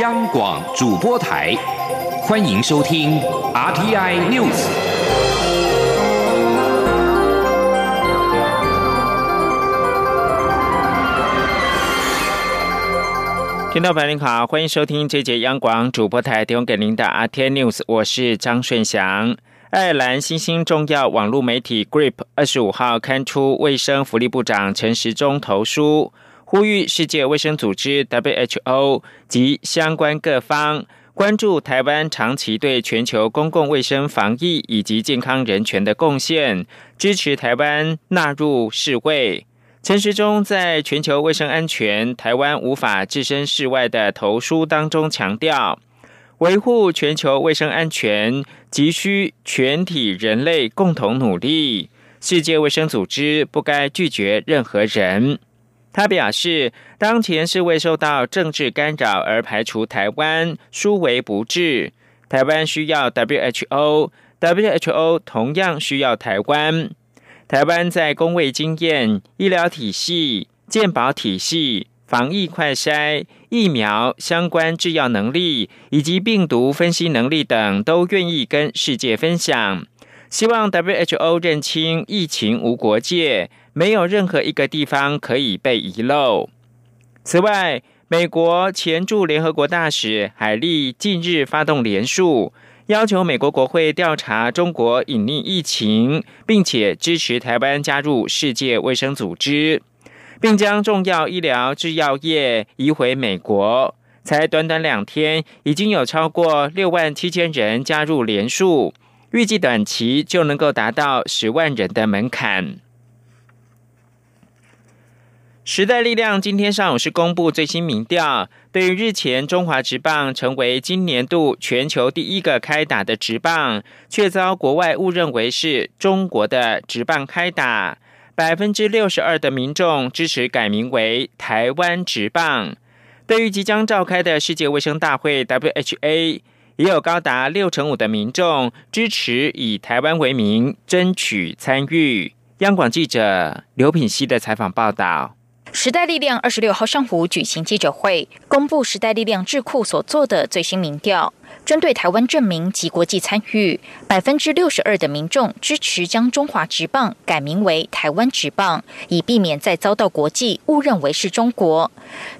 央广主播台，欢迎收听 RTI News。听众朋友您好，欢迎收听这节央广主播台提供给您的 RTI News，我是张顺祥。爱尔兰新兴重要网络媒体 Grip 二十五号刊出卫生福利部长陈时中投书，呼吁世界卫生组织 WHO 及相关各方关注台湾长期对全球公共卫生防疫以及健康人权的贡献，支持台湾纳入世卫。陈时中在全球卫生安全台湾无法置身事外的投书当中强调。维护全球卫生安全急需全体人类共同努力。世界卫生组织不该拒绝任何人。他表示，当前是未受到政治干扰而排除台湾，殊为不智。台湾需要 WHO，WHO 同样需要台湾。台湾在公卫经验、医疗体系、健保体系。防疫快筛、疫苗相关制药能力以及病毒分析能力等，都愿意跟世界分享。希望 WHO 认清疫情无国界，没有任何一个地方可以被遗漏。此外，美国前驻联合国大使海利近日发动联署，要求美国国会调查中国隐匿疫情，并且支持台湾加入世界卫生组织。并将重要医疗制药业移回美国。才短短两天，已经有超过六万七千人加入联署，预计短期就能够达到十万人的门槛。时代力量今天上午是公布最新民调，对于日前中华职棒成为今年度全球第一个开打的职棒，却遭国外误认为是中国的职棒开打。百分之六十二的民众支持改名为台湾职棒。对于即将召开的世界卫生大会 （WHA），也有高达六成五的民众支持以台湾为名争取参与。央广记者刘品熙的采访报道。时代力量二十六号上午举行记者会，公布时代力量智库所做的最新民调。针对台湾证明及国际参与，百分之六十二的民众支持将中华职棒改名为台湾职棒，以避免再遭到国际误认为是中国。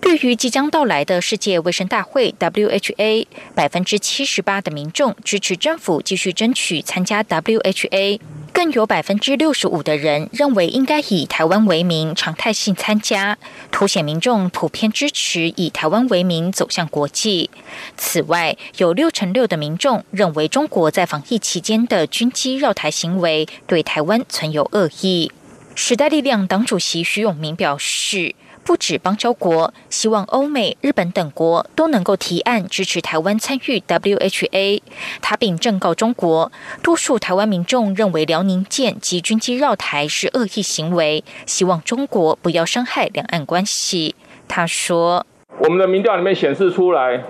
对于即将到来的世界卫生大会 （WHA），百分之七十八的民众支持政府继续争取参加 WHA。更有百分之六十五的人认为应该以台湾为名常态性参加，凸显民众普遍支持以台湾为名走向国际。此外，有六六成六的民众认为中国在防疫期间的军机绕台行为对台湾存有恶意。时代力量党主席徐永明表示。不止邦交国，希望欧美、日本等国都能够提案支持台湾参与 WHA。他并正告中国，多数台湾民众认为辽宁舰及军机绕台是恶意行为，希望中国不要伤害两岸关系。他说：“我们的民调里面显示出来，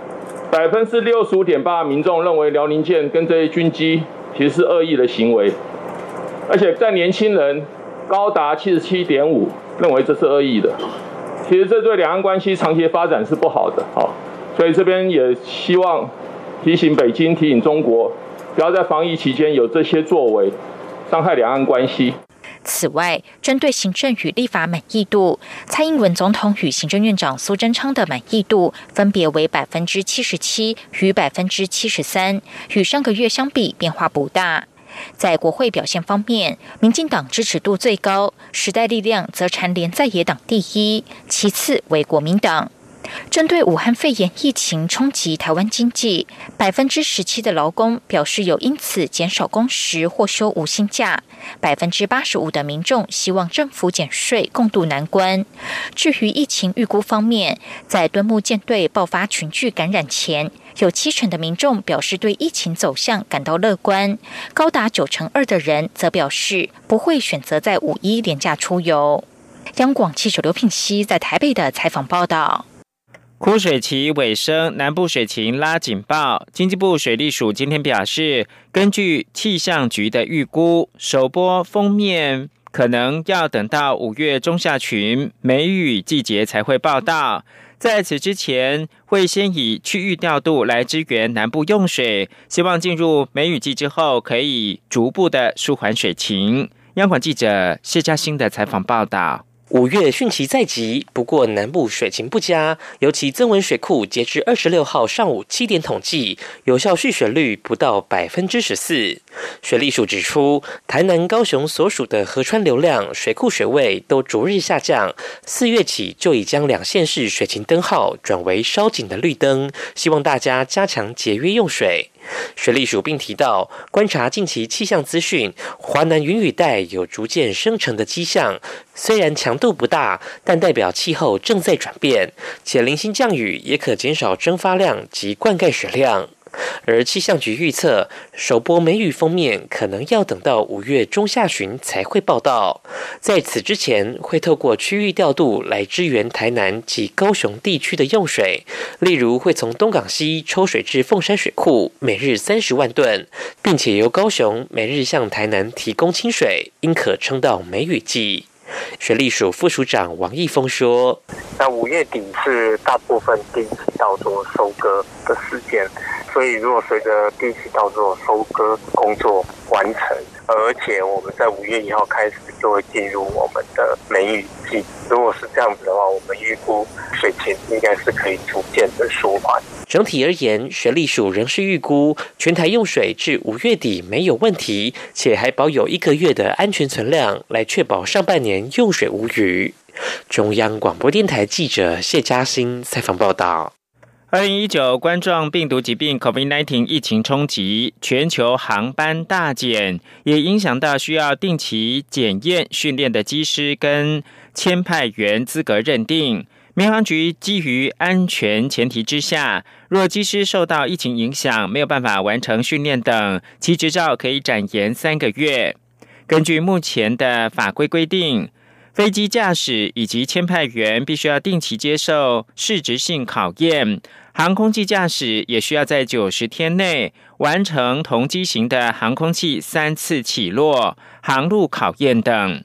百分之六十五点八民众认为辽宁舰跟这些军机其实是恶意的行为，而且在年轻人高达七十七点五认为这是恶意的。”其实这对两岸关系长期发展是不好的，好，所以这边也希望提醒北京、提醒中国，不要在防疫期间有这些作为，伤害两岸关系。此外，针对行政与立法满意度，蔡英文总统与行政院长苏贞昌的满意度分别为百分之七十七与百分之七十三，与上个月相比变化不大。在国会表现方面，民进党支持度最高，时代力量则蝉联在野党第一，其次为国民党。针对武汉肺炎疫情冲击台湾经济，百分之十七的劳工表示有因此减少工时或休无薪假，百分之八十五的民众希望政府减税共度难关。至于疫情预估方面，在敦睦舰队爆发群聚感染前，有七成的民众表示对疫情走向感到乐观，高达九成二的人则表示不会选择在五一廉假出游。央广记者刘品熙在台北的采访报道。枯水期尾声，南部水情拉警报。经济部水利署今天表示，根据气象局的预估，首波封面可能要等到五月中下旬梅雨季节才会报道。在此之前会先以区域调度来支援南部用水，希望进入梅雨季之后可以逐步的舒缓水情。央广记者谢嘉欣的采访报道。五月汛期在即，不过南部水情不佳，尤其增文水库截至二十六号上午七点统计，有效蓄水率不到百分之十四。水利署指出，台南、高雄所属的河川流量、水库水位都逐日下降，四月起就已将两县市水情灯号转为烧紧的绿灯，希望大家加强节约用水。水利署并提到，观察近期气象资讯，华南云雨带有逐渐生成的迹象，虽然强度不大，但代表气候正在转变，且零星降雨也可减少蒸发量及灌溉水量。而气象局预测，首波梅雨封面可能要等到五月中下旬才会报道。在此之前，会透过区域调度来支援台南及高雄地区的用水，例如会从东港溪抽水至凤山水库，每日三十万吨，并且由高雄每日向台南提供清水，应可撑到梅雨季。水利署副署长王义峰说：“那五月底是大部分第一期稻作收割的时间。”所以，如果随着第七稻作收割工作完成，而且我们在五月一号开始就会进入我们的梅雨季。如果是这样子的话，我们预估水情应该是可以逐渐的舒缓。整体而言，水利署仍是预估全台用水至五月底没有问题，且还保有一个月的安全存量，来确保上半年用水无虞。中央广播电台记者谢嘉欣采访报道。二零一九冠状病毒疾病 （COVID-19） 疫情冲击，全球航班大减，也影响到需要定期检验训练的机师跟签派员资格认定。民航局基于安全前提之下，若机师受到疫情影响，没有办法完成训练等，其执照可以展延三个月。根据目前的法规规定。飞机驾驶以及签派员必须要定期接受适职性考验，航空器驾驶也需要在九十天内完成同机型的航空器三次起落、航路考验等。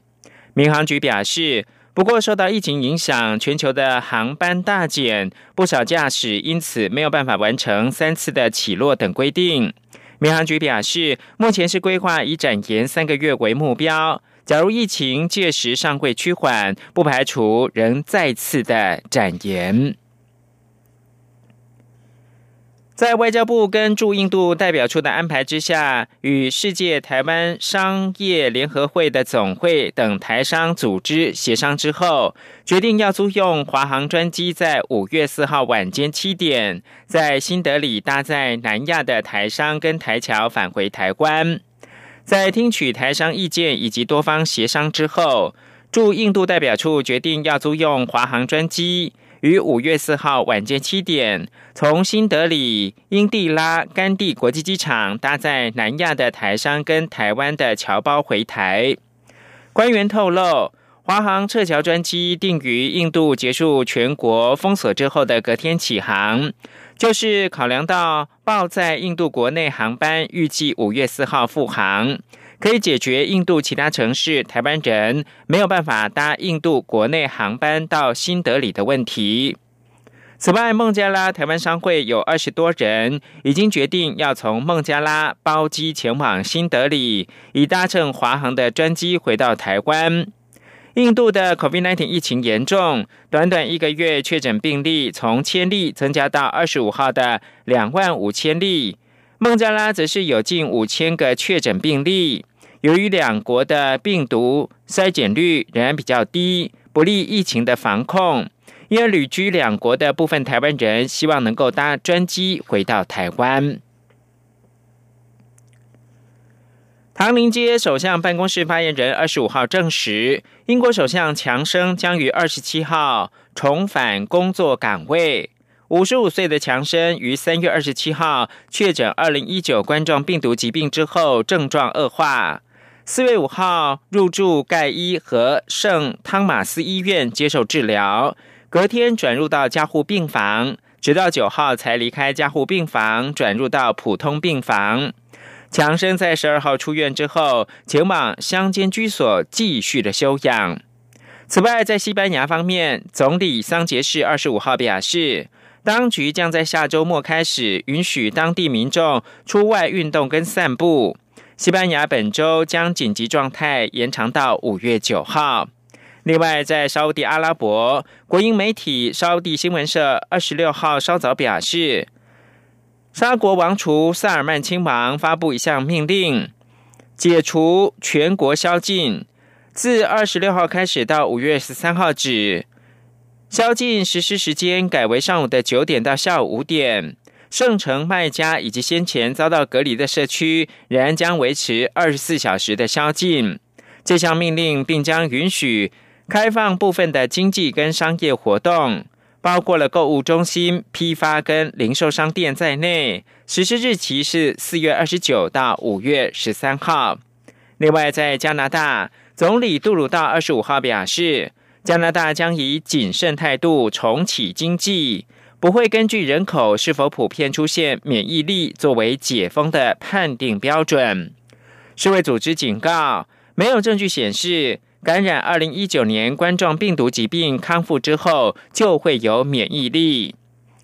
民航局表示，不过受到疫情影响，全球的航班大减，不少驾驶因此没有办法完成三次的起落等规定。民航局表示，目前是规划以展延三个月为目标。假如疫情届时尚会趋缓，不排除仍再次的展延。在外交部跟驻印度代表处的安排之下，与世界台湾商业联合会的总会等台商组织协商之后，决定要租用华航专机，在五月四号晚间七点，在新德里搭载南亚的台商跟台侨返回台湾。在听取台商意见以及多方协商之后，驻印度代表处决定要租用华航专机，于五月四号晚间七点，从新德里英蒂拉甘地国际机场搭载南亚的台商跟台湾的侨胞回台。官员透露，华航撤侨专机定于印度结束全国封锁之后的隔天起航。就是考量到报在印度国内航班预计五月四号复航，可以解决印度其他城市台湾人没有办法搭印度国内航班到新德里的问题。此外，孟加拉台湾商会有二十多人已经决定要从孟加拉包机前往新德里，以搭乘华航的专机回到台湾。印度的 COVID-19 疫情严重，短短一个月确诊病例从千例增加到二十五号的两万五千例。孟加拉则是有近五千个确诊病例。由于两国的病毒筛检率仍然比较低，不利疫情的防控，因而旅居两国的部分台湾人希望能够搭专机回到台湾。唐宁街首相办公室发言人二十五号证实，英国首相强生将于二十七号重返工作岗位。五十五岁的强生于三月二十七号确诊二零一九冠状病毒疾病之后，症状恶化。四月五号入住盖伊和圣汤马斯医院接受治疗，隔天转入到加护病房，直到九号才离开加护病房，转入到普通病房。强生在十二号出院之后，前往乡间居所继续的休养。此外，在西班牙方面，总理桑杰士二十五号表示，当局将在下周末开始允许当地民众出外运动跟散步。西班牙本周将紧急状态延长到五月九号。另外，在沙地阿拉伯，国营媒体沙地新闻社二十六号稍早表示，沙国王储萨尔曼亲王发布一项命令，解除全国宵禁。自二十六号开始到五月十三号止，宵禁实施时间改为上午的九点到下午五点。圣城麦加以及先前遭到隔离的社区，仍然将维持二十四小时的宵禁。这项命令并将允许开放部分的经济跟商业活动，包括了购物中心、批发跟零售商店在内。实施日期是四月二十九到五月十三号。另外，在加拿大。总理杜鲁道二十五号表示，加拿大将以谨慎态度重启经济，不会根据人口是否普遍出现免疫力作为解封的判定标准。世卫组织警告，没有证据显示感染二零一九年冠状病毒疾病康复之后就会有免疫力。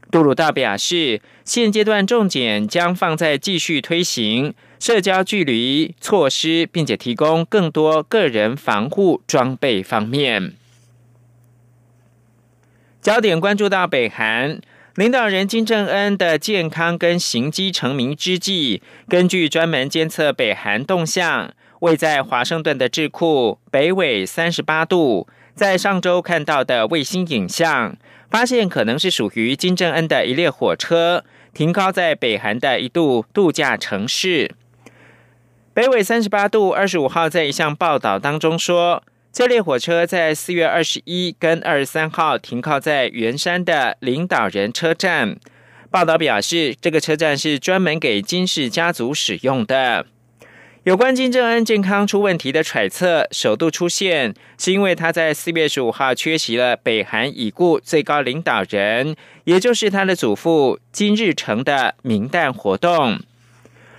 杜鲁道表示，现阶段重点将放在继续推行。社交距离措施，并且提供更多个人防护装备方面。焦点关注到北韩领导人金正恩的健康跟行迹成名之际，根据专门监测北韩动向、位在华盛顿的智库北纬三十八度，在上周看到的卫星影像，发现可能是属于金正恩的一列火车停靠在北韩的一度度假城市。北纬三十八度，二十五号在一项报道当中说，这列火车在四月二十一跟二十三号停靠在圆山的领导人车站。报道表示，这个车站是专门给金氏家族使用的。有关金正恩健康出问题的揣测，首度出现，是因为他在四月十五号缺席了北韩已故最高领导人，也就是他的祖父金日成的明旦活动。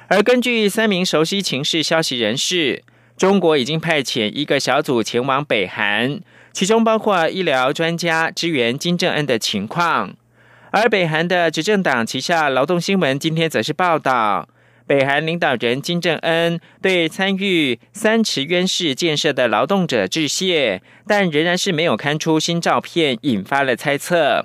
而根据三名熟悉情势消息人士，中国已经派遣一个小组前往北韩，其中包括医疗专家支援金正恩的情况。而北韩的执政党旗下劳动新闻今天则是报道，北韩领导人金正恩对参与三池渊市建设的劳动者致谢，但仍然是没有刊出新照片，引发了猜测。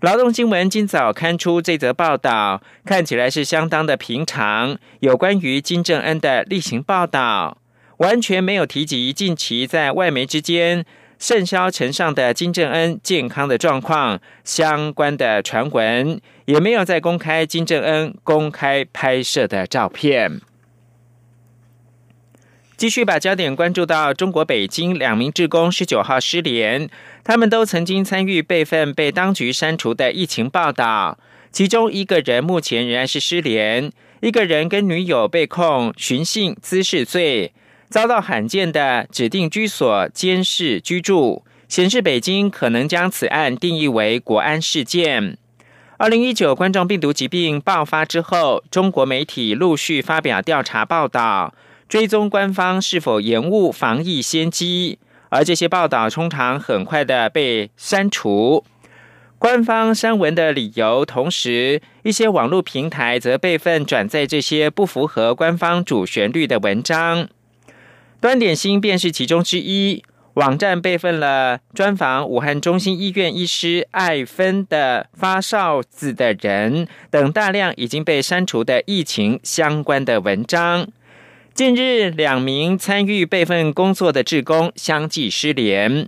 劳动新闻今早刊出这则报道，看起来是相当的平常。有关于金正恩的例行报道，完全没有提及近期在外媒之间甚嚣尘上的金正恩健康的状况相关的传闻，也没有再公开金正恩公开拍摄的照片。继续把焦点关注到中国北京两名职工十九号失联，他们都曾经参与备份被当局删除的疫情报道。其中一个人目前仍然是失联，一个人跟女友被控寻衅滋事罪，遭到罕见的指定居所监视居住，显示北京可能将此案定义为国安事件。二零一九冠状病毒疾病爆发之后，中国媒体陆续发表调查报道。追踪官方是否延误防疫先机，而这些报道通常很快的被删除。官方删文的理由，同时一些网络平台则备份转载这些不符合官方主旋律的文章。端点星便是其中之一，网站备份了专访武汉中心医院医师艾芬的发烧子的人等大量已经被删除的疫情相关的文章。近日，两名参与备份工作的职工相继失联。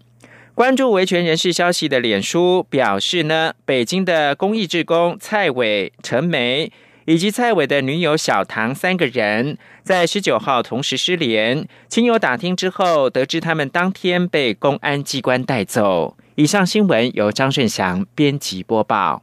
关注维权人士消息的脸书表示呢，北京的公益职工蔡伟、陈梅以及蔡伟的女友小唐三个人，在十九号同时失联。亲友打听之后，得知他们当天被公安机关带走。以上新闻由张顺祥编辑播报。